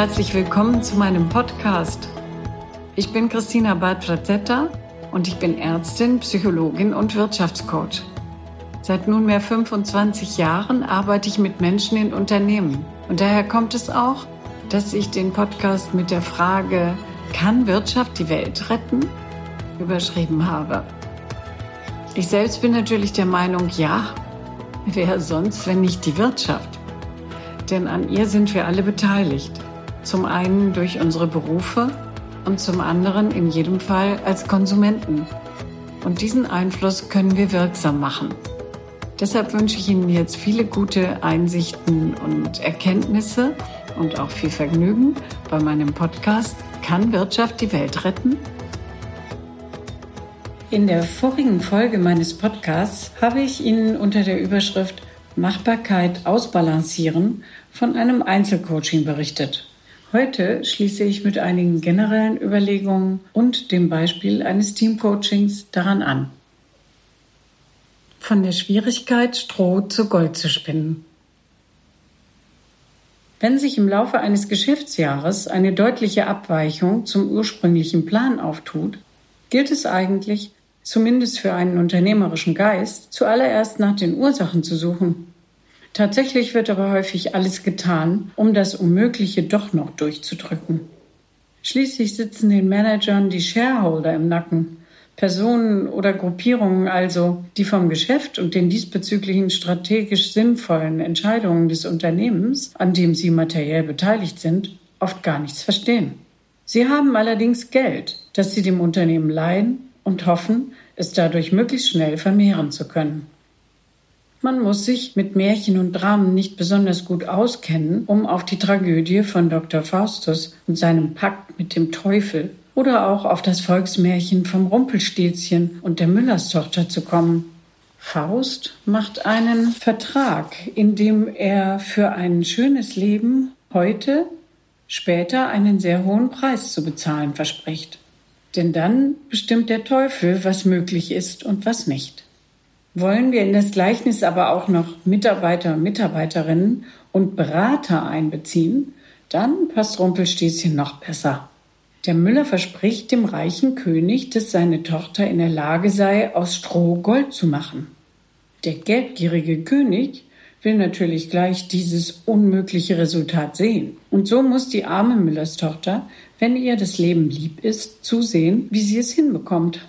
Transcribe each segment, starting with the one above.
Herzlich willkommen zu meinem Podcast. Ich bin Christina Bad-Frazetta und ich bin Ärztin, Psychologin und Wirtschaftscoach. Seit nunmehr 25 Jahren arbeite ich mit Menschen in Unternehmen. Und daher kommt es auch, dass ich den Podcast mit der Frage, kann Wirtschaft die Welt retten? überschrieben habe. Ich selbst bin natürlich der Meinung, ja, wer sonst, wenn nicht die Wirtschaft? denn an ihr sind wir alle beteiligt. Zum einen durch unsere Berufe und zum anderen in jedem Fall als Konsumenten. Und diesen Einfluss können wir wirksam machen. Deshalb wünsche ich Ihnen jetzt viele gute Einsichten und Erkenntnisse und auch viel Vergnügen bei meinem Podcast Kann Wirtschaft die Welt retten? In der vorigen Folge meines Podcasts habe ich Ihnen unter der Überschrift Machbarkeit ausbalancieren von einem Einzelcoaching berichtet. Heute schließe ich mit einigen generellen Überlegungen und dem Beispiel eines Teamcoachings daran an. Von der Schwierigkeit, Stroh zu Gold zu spinnen. Wenn sich im Laufe eines Geschäftsjahres eine deutliche Abweichung zum ursprünglichen Plan auftut, gilt es eigentlich, zumindest für einen unternehmerischen Geist, zuallererst nach den Ursachen zu suchen. Tatsächlich wird aber häufig alles getan, um das Unmögliche doch noch durchzudrücken. Schließlich sitzen den Managern die Shareholder im Nacken, Personen oder Gruppierungen also, die vom Geschäft und den diesbezüglichen strategisch sinnvollen Entscheidungen des Unternehmens, an dem sie materiell beteiligt sind, oft gar nichts verstehen. Sie haben allerdings Geld, das sie dem Unternehmen leihen und hoffen, es dadurch möglichst schnell vermehren zu können. Man muss sich mit Märchen und Dramen nicht besonders gut auskennen, um auf die Tragödie von Dr. Faustus und seinem Pakt mit dem Teufel oder auch auf das Volksmärchen vom Rumpelstilzchen und der Müllerstochter zu kommen. Faust macht einen Vertrag, in dem er für ein schönes Leben heute, später einen sehr hohen Preis zu bezahlen verspricht. Denn dann bestimmt der Teufel, was möglich ist und was nicht. Wollen wir in das Gleichnis aber auch noch Mitarbeiter und Mitarbeiterinnen und Berater einbeziehen, dann passt Rumpelstilzchen noch besser. Der Müller verspricht dem reichen König, dass seine Tochter in der Lage sei, aus Stroh Gold zu machen. Der geldgierige König will natürlich gleich dieses unmögliche Resultat sehen. Und so muss die arme Müllerstochter, wenn ihr das Leben lieb ist, zusehen, wie sie es hinbekommt.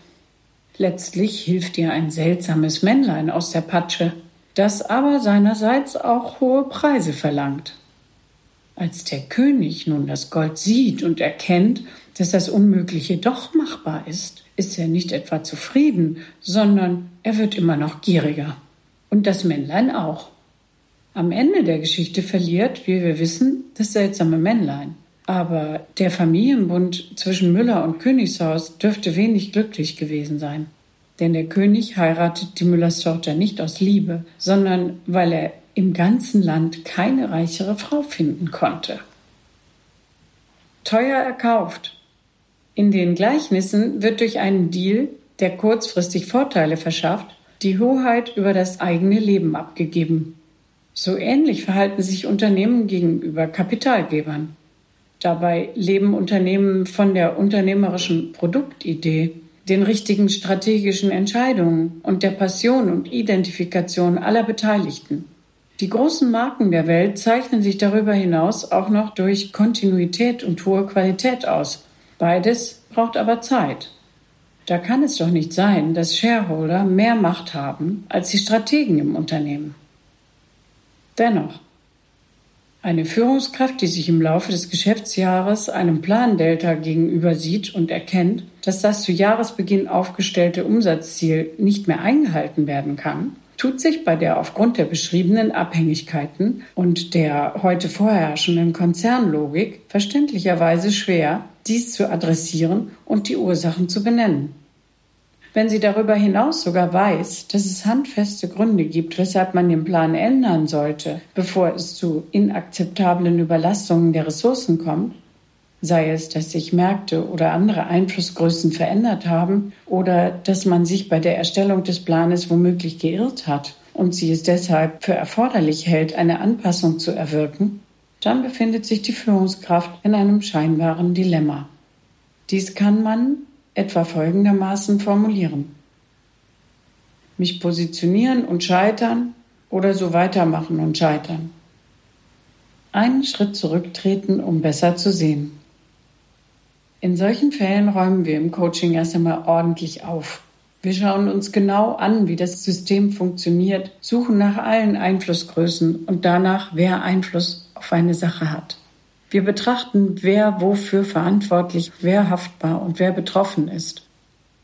Letztlich hilft ihr ein seltsames Männlein aus der Patsche, das aber seinerseits auch hohe Preise verlangt. Als der König nun das Gold sieht und erkennt, dass das Unmögliche doch machbar ist, ist er nicht etwa zufrieden, sondern er wird immer noch gieriger. Und das Männlein auch. Am Ende der Geschichte verliert, wie wir wissen, das seltsame Männlein. Aber der Familienbund zwischen Müller und Königshaus dürfte wenig glücklich gewesen sein. Denn der König heiratet die Müllers Tochter nicht aus Liebe, sondern weil er im ganzen Land keine reichere Frau finden konnte. Teuer erkauft. In den Gleichnissen wird durch einen Deal, der kurzfristig Vorteile verschafft, die Hoheit über das eigene Leben abgegeben. So ähnlich verhalten sich Unternehmen gegenüber Kapitalgebern. Dabei leben Unternehmen von der unternehmerischen Produktidee, den richtigen strategischen Entscheidungen und der Passion und Identifikation aller Beteiligten. Die großen Marken der Welt zeichnen sich darüber hinaus auch noch durch Kontinuität und hohe Qualität aus. Beides braucht aber Zeit. Da kann es doch nicht sein, dass Shareholder mehr Macht haben als die Strategen im Unternehmen. Dennoch, eine Führungskraft, die sich im Laufe des Geschäftsjahres einem Plandelta gegenüber sieht und erkennt, dass das zu Jahresbeginn aufgestellte Umsatzziel nicht mehr eingehalten werden kann, tut sich bei der aufgrund der beschriebenen Abhängigkeiten und der heute vorherrschenden Konzernlogik verständlicherweise schwer, dies zu adressieren und die Ursachen zu benennen. Wenn sie darüber hinaus sogar weiß, dass es handfeste Gründe gibt, weshalb man den Plan ändern sollte, bevor es zu inakzeptablen Überlastungen der Ressourcen kommt, sei es, dass sich Märkte oder andere Einflussgrößen verändert haben oder dass man sich bei der Erstellung des Planes womöglich geirrt hat und sie es deshalb für erforderlich hält, eine Anpassung zu erwirken, dann befindet sich die Führungskraft in einem scheinbaren Dilemma. Dies kann man etwa folgendermaßen formulieren. Mich positionieren und scheitern oder so weitermachen und scheitern. Einen Schritt zurücktreten, um besser zu sehen. In solchen Fällen räumen wir im Coaching erst einmal ordentlich auf. Wir schauen uns genau an, wie das System funktioniert, suchen nach allen Einflussgrößen und danach, wer Einfluss auf eine Sache hat. Wir betrachten, wer wofür verantwortlich, wer haftbar und wer betroffen ist.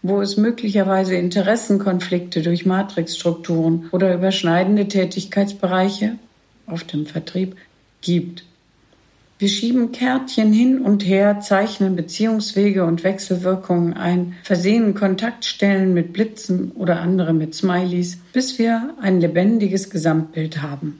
Wo es möglicherweise Interessenkonflikte durch Matrixstrukturen oder überschneidende Tätigkeitsbereiche auf dem Vertrieb gibt. Wir schieben Kärtchen hin und her, zeichnen Beziehungswege und Wechselwirkungen ein, versehen Kontaktstellen mit Blitzen oder andere mit Smileys, bis wir ein lebendiges Gesamtbild haben.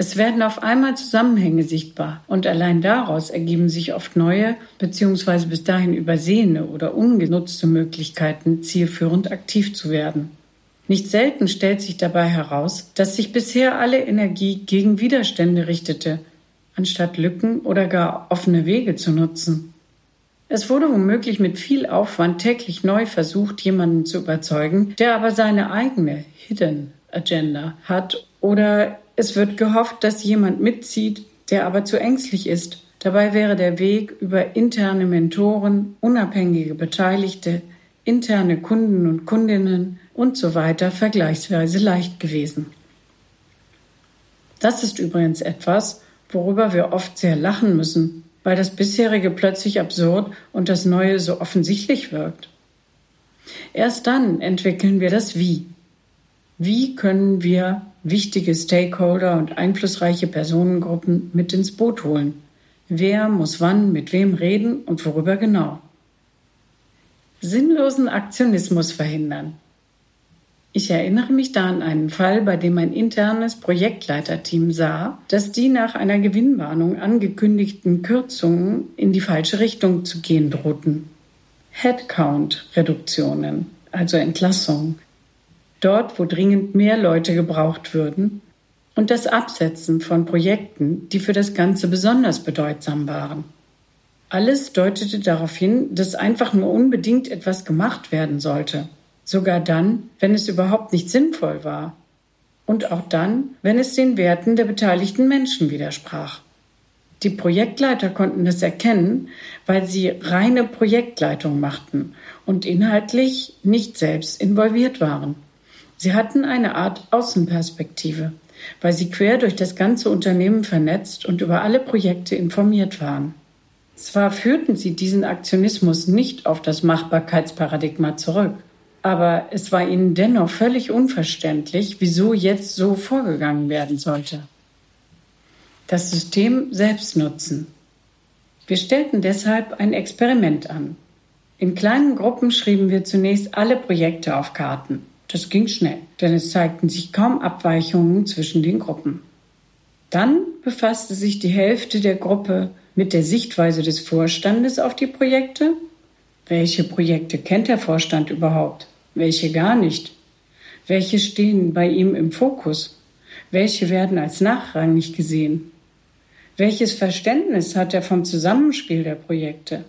Es werden auf einmal Zusammenhänge sichtbar und allein daraus ergeben sich oft neue bzw. bis dahin übersehene oder ungenutzte Möglichkeiten, zielführend aktiv zu werden. Nicht selten stellt sich dabei heraus, dass sich bisher alle Energie gegen Widerstände richtete, anstatt Lücken oder gar offene Wege zu nutzen. Es wurde womöglich mit viel Aufwand täglich neu versucht, jemanden zu überzeugen, der aber seine eigene Hidden Agenda hat oder es wird gehofft, dass jemand mitzieht, der aber zu ängstlich ist. Dabei wäre der Weg über interne Mentoren, unabhängige Beteiligte, interne Kunden und Kundinnen und so weiter vergleichsweise leicht gewesen. Das ist übrigens etwas, worüber wir oft sehr lachen müssen, weil das bisherige plötzlich absurd und das Neue so offensichtlich wirkt. Erst dann entwickeln wir das Wie. Wie können wir wichtige Stakeholder und einflussreiche Personengruppen mit ins Boot holen? Wer muss wann mit wem reden und worüber genau? Sinnlosen Aktionismus verhindern. Ich erinnere mich da an einen Fall, bei dem ein internes Projektleiterteam sah, dass die nach einer Gewinnwarnung angekündigten Kürzungen in die falsche Richtung zu gehen drohten. Headcount-Reduktionen, also Entlassungen, dort, wo dringend mehr Leute gebraucht würden, und das Absetzen von Projekten, die für das Ganze besonders bedeutsam waren. Alles deutete darauf hin, dass einfach nur unbedingt etwas gemacht werden sollte, sogar dann, wenn es überhaupt nicht sinnvoll war, und auch dann, wenn es den Werten der beteiligten Menschen widersprach. Die Projektleiter konnten das erkennen, weil sie reine Projektleitung machten und inhaltlich nicht selbst involviert waren. Sie hatten eine Art Außenperspektive, weil sie quer durch das ganze Unternehmen vernetzt und über alle Projekte informiert waren. Zwar führten sie diesen Aktionismus nicht auf das Machbarkeitsparadigma zurück, aber es war ihnen dennoch völlig unverständlich, wieso jetzt so vorgegangen werden sollte. Das System selbst nutzen. Wir stellten deshalb ein Experiment an. In kleinen Gruppen schrieben wir zunächst alle Projekte auf Karten. Das ging schnell, denn es zeigten sich kaum Abweichungen zwischen den Gruppen. Dann befasste sich die Hälfte der Gruppe mit der Sichtweise des Vorstandes auf die Projekte. Welche Projekte kennt der Vorstand überhaupt? Welche gar nicht? Welche stehen bei ihm im Fokus? Welche werden als nachrangig gesehen? Welches Verständnis hat er vom Zusammenspiel der Projekte?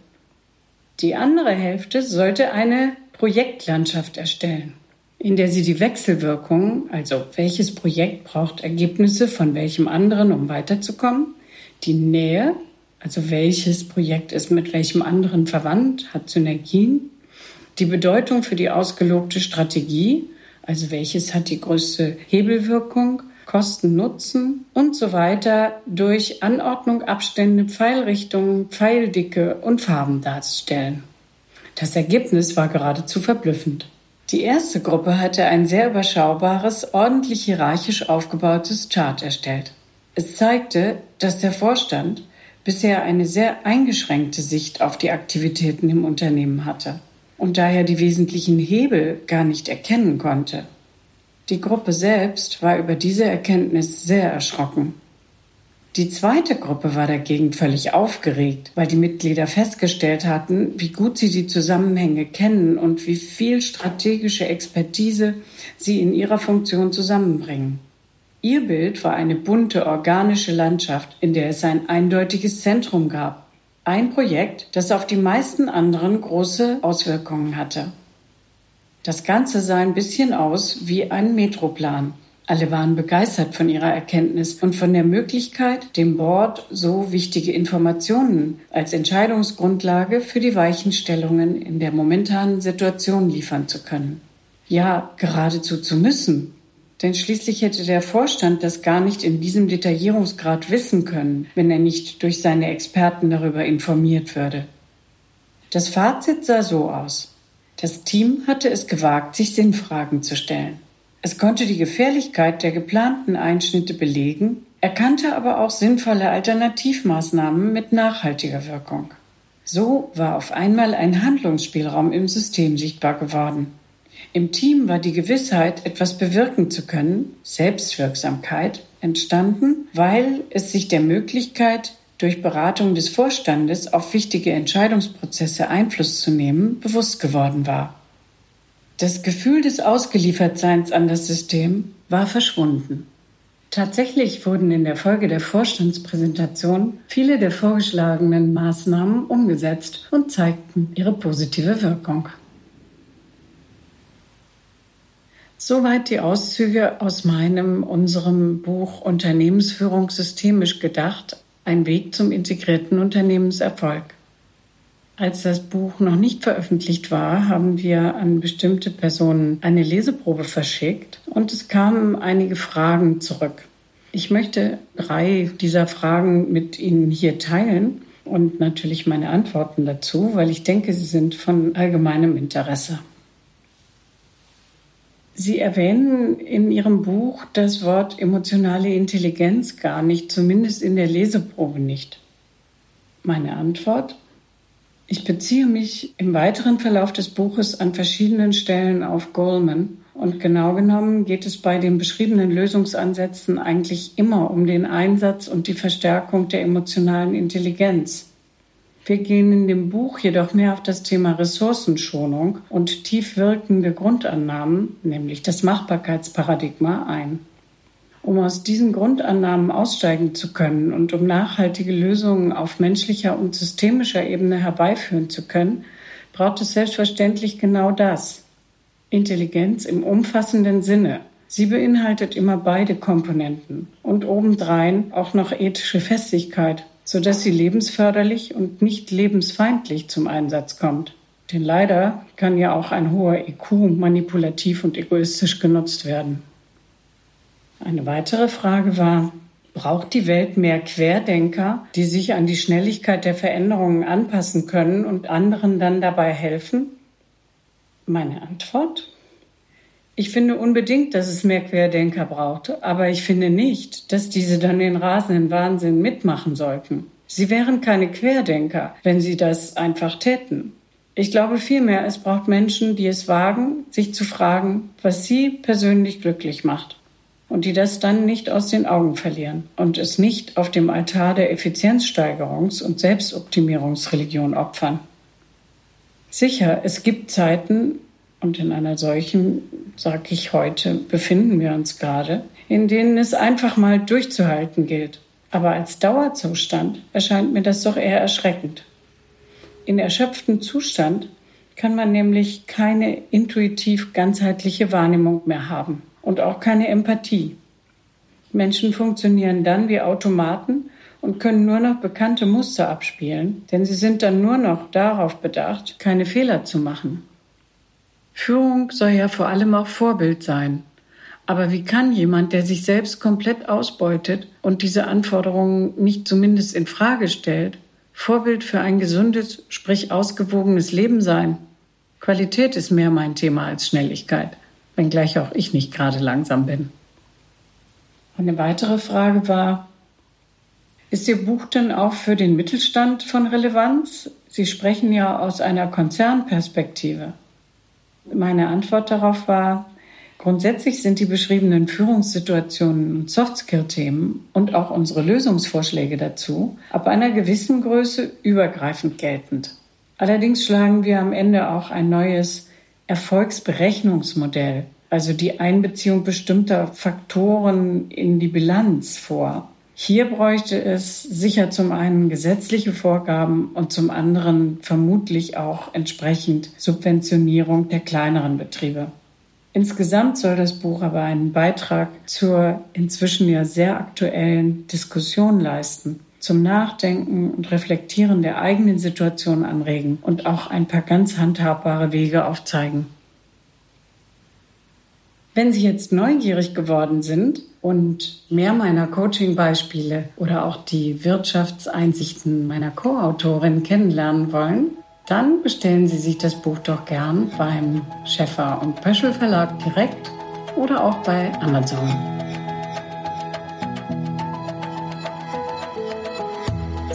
Die andere Hälfte sollte eine Projektlandschaft erstellen in der sie die Wechselwirkungen, also welches Projekt braucht Ergebnisse von welchem anderen, um weiterzukommen, die Nähe, also welches Projekt ist mit welchem anderen verwandt, hat Synergien, die Bedeutung für die ausgelobte Strategie, also welches hat die größte Hebelwirkung, Kosten, Nutzen und so weiter durch Anordnung, Abstände, Pfeilrichtungen, Pfeildicke und Farben darstellen. Das Ergebnis war geradezu verblüffend. Die erste Gruppe hatte ein sehr überschaubares, ordentlich hierarchisch aufgebautes Chart erstellt. Es zeigte, dass der Vorstand bisher eine sehr eingeschränkte Sicht auf die Aktivitäten im Unternehmen hatte und daher die wesentlichen Hebel gar nicht erkennen konnte. Die Gruppe selbst war über diese Erkenntnis sehr erschrocken. Die zweite Gruppe war dagegen völlig aufgeregt, weil die Mitglieder festgestellt hatten, wie gut sie die Zusammenhänge kennen und wie viel strategische Expertise sie in ihrer Funktion zusammenbringen. Ihr Bild war eine bunte, organische Landschaft, in der es ein eindeutiges Zentrum gab. Ein Projekt, das auf die meisten anderen große Auswirkungen hatte. Das Ganze sah ein bisschen aus wie ein Metroplan. Alle waren begeistert von ihrer Erkenntnis und von der Möglichkeit, dem Board so wichtige Informationen als Entscheidungsgrundlage für die Weichenstellungen in der momentanen Situation liefern zu können. Ja, geradezu zu müssen. Denn schließlich hätte der Vorstand das gar nicht in diesem Detaillierungsgrad wissen können, wenn er nicht durch seine Experten darüber informiert würde. Das Fazit sah so aus. Das Team hatte es gewagt, sich Sinnfragen zu stellen. Es konnte die Gefährlichkeit der geplanten Einschnitte belegen, erkannte aber auch sinnvolle Alternativmaßnahmen mit nachhaltiger Wirkung. So war auf einmal ein Handlungsspielraum im System sichtbar geworden. Im Team war die Gewissheit, etwas bewirken zu können, Selbstwirksamkeit, entstanden, weil es sich der Möglichkeit, durch Beratung des Vorstandes auf wichtige Entscheidungsprozesse Einfluss zu nehmen, bewusst geworden war. Das Gefühl des Ausgeliefertseins an das System war verschwunden. Tatsächlich wurden in der Folge der Vorstandspräsentation viele der vorgeschlagenen Maßnahmen umgesetzt und zeigten ihre positive Wirkung. Soweit die Auszüge aus meinem, unserem Buch Unternehmensführung systemisch gedacht, ein Weg zum integrierten Unternehmenserfolg. Als das Buch noch nicht veröffentlicht war, haben wir an bestimmte Personen eine Leseprobe verschickt und es kamen einige Fragen zurück. Ich möchte drei dieser Fragen mit Ihnen hier teilen und natürlich meine Antworten dazu, weil ich denke, sie sind von allgemeinem Interesse. Sie erwähnen in Ihrem Buch das Wort emotionale Intelligenz gar nicht, zumindest in der Leseprobe nicht. Meine Antwort? Ich beziehe mich im weiteren Verlauf des Buches an verschiedenen Stellen auf Goldman und genau genommen geht es bei den beschriebenen Lösungsansätzen eigentlich immer um den Einsatz und die Verstärkung der emotionalen Intelligenz. Wir gehen in dem Buch jedoch mehr auf das Thema Ressourcenschonung und tief wirkende Grundannahmen, nämlich das Machbarkeitsparadigma, ein. Um aus diesen Grundannahmen aussteigen zu können und um nachhaltige Lösungen auf menschlicher und systemischer Ebene herbeiführen zu können, braucht es selbstverständlich genau das. Intelligenz im umfassenden Sinne. Sie beinhaltet immer beide Komponenten und obendrein auch noch ethische Festigkeit sodass sie lebensförderlich und nicht lebensfeindlich zum Einsatz kommt. Denn leider kann ja auch ein hoher IQ manipulativ und egoistisch genutzt werden. Eine weitere Frage war, braucht die Welt mehr Querdenker, die sich an die Schnelligkeit der Veränderungen anpassen können und anderen dann dabei helfen? Meine Antwort? Ich finde unbedingt, dass es mehr Querdenker braucht, aber ich finde nicht, dass diese dann den rasenden Wahnsinn mitmachen sollten. Sie wären keine Querdenker, wenn sie das einfach täten. Ich glaube vielmehr, es braucht Menschen, die es wagen, sich zu fragen, was sie persönlich glücklich macht und die das dann nicht aus den Augen verlieren und es nicht auf dem Altar der Effizienzsteigerungs- und Selbstoptimierungsreligion opfern. Sicher, es gibt Zeiten, und in einer solchen, sage ich heute, befinden wir uns gerade, in denen es einfach mal durchzuhalten gilt. Aber als Dauerzustand erscheint mir das doch eher erschreckend. In erschöpftem Zustand kann man nämlich keine intuitiv ganzheitliche Wahrnehmung mehr haben und auch keine Empathie. Menschen funktionieren dann wie Automaten und können nur noch bekannte Muster abspielen, denn sie sind dann nur noch darauf bedacht, keine Fehler zu machen. Führung soll ja vor allem auch Vorbild sein. Aber wie kann jemand, der sich selbst komplett ausbeutet und diese Anforderungen nicht zumindest in Frage stellt, Vorbild für ein gesundes, sprich ausgewogenes Leben sein? Qualität ist mehr mein Thema als Schnelligkeit, wenngleich auch ich nicht gerade langsam bin. Eine weitere Frage war, ist Ihr Buch denn auch für den Mittelstand von Relevanz? Sie sprechen ja aus einer Konzernperspektive. Meine Antwort darauf war, grundsätzlich sind die beschriebenen Führungssituationen und Softskill-Themen und auch unsere Lösungsvorschläge dazu ab einer gewissen Größe übergreifend geltend. Allerdings schlagen wir am Ende auch ein neues Erfolgsberechnungsmodell also die Einbeziehung bestimmter Faktoren in die Bilanz vor. Hier bräuchte es sicher zum einen gesetzliche Vorgaben und zum anderen vermutlich auch entsprechend Subventionierung der kleineren Betriebe. Insgesamt soll das Buch aber einen Beitrag zur inzwischen ja sehr aktuellen Diskussion leisten, zum Nachdenken und Reflektieren der eigenen Situation anregen und auch ein paar ganz handhabbare Wege aufzeigen. Wenn Sie jetzt neugierig geworden sind und mehr meiner Coaching-Beispiele oder auch die Wirtschaftseinsichten meiner Co-Autorin kennenlernen wollen, dann bestellen Sie sich das Buch doch gern beim Schäffer und Pöschel Verlag direkt oder auch bei Amazon.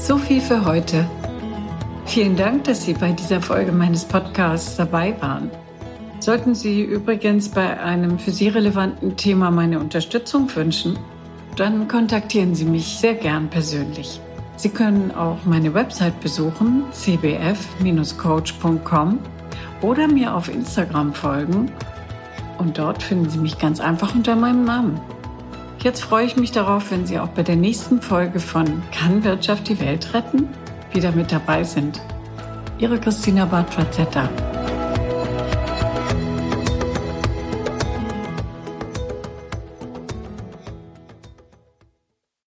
So viel für heute. Vielen Dank, dass Sie bei dieser Folge meines Podcasts dabei waren. Sollten Sie übrigens bei einem für Sie relevanten Thema meine Unterstützung wünschen, dann kontaktieren Sie mich sehr gern persönlich. Sie können auch meine Website besuchen, cbf-coach.com oder mir auf Instagram folgen und dort finden Sie mich ganz einfach unter meinem Namen. Jetzt freue ich mich darauf, wenn Sie auch bei der nächsten Folge von Kann Wirtschaft die Welt retten wieder mit dabei sind. Ihre Christina Bartfrazetta.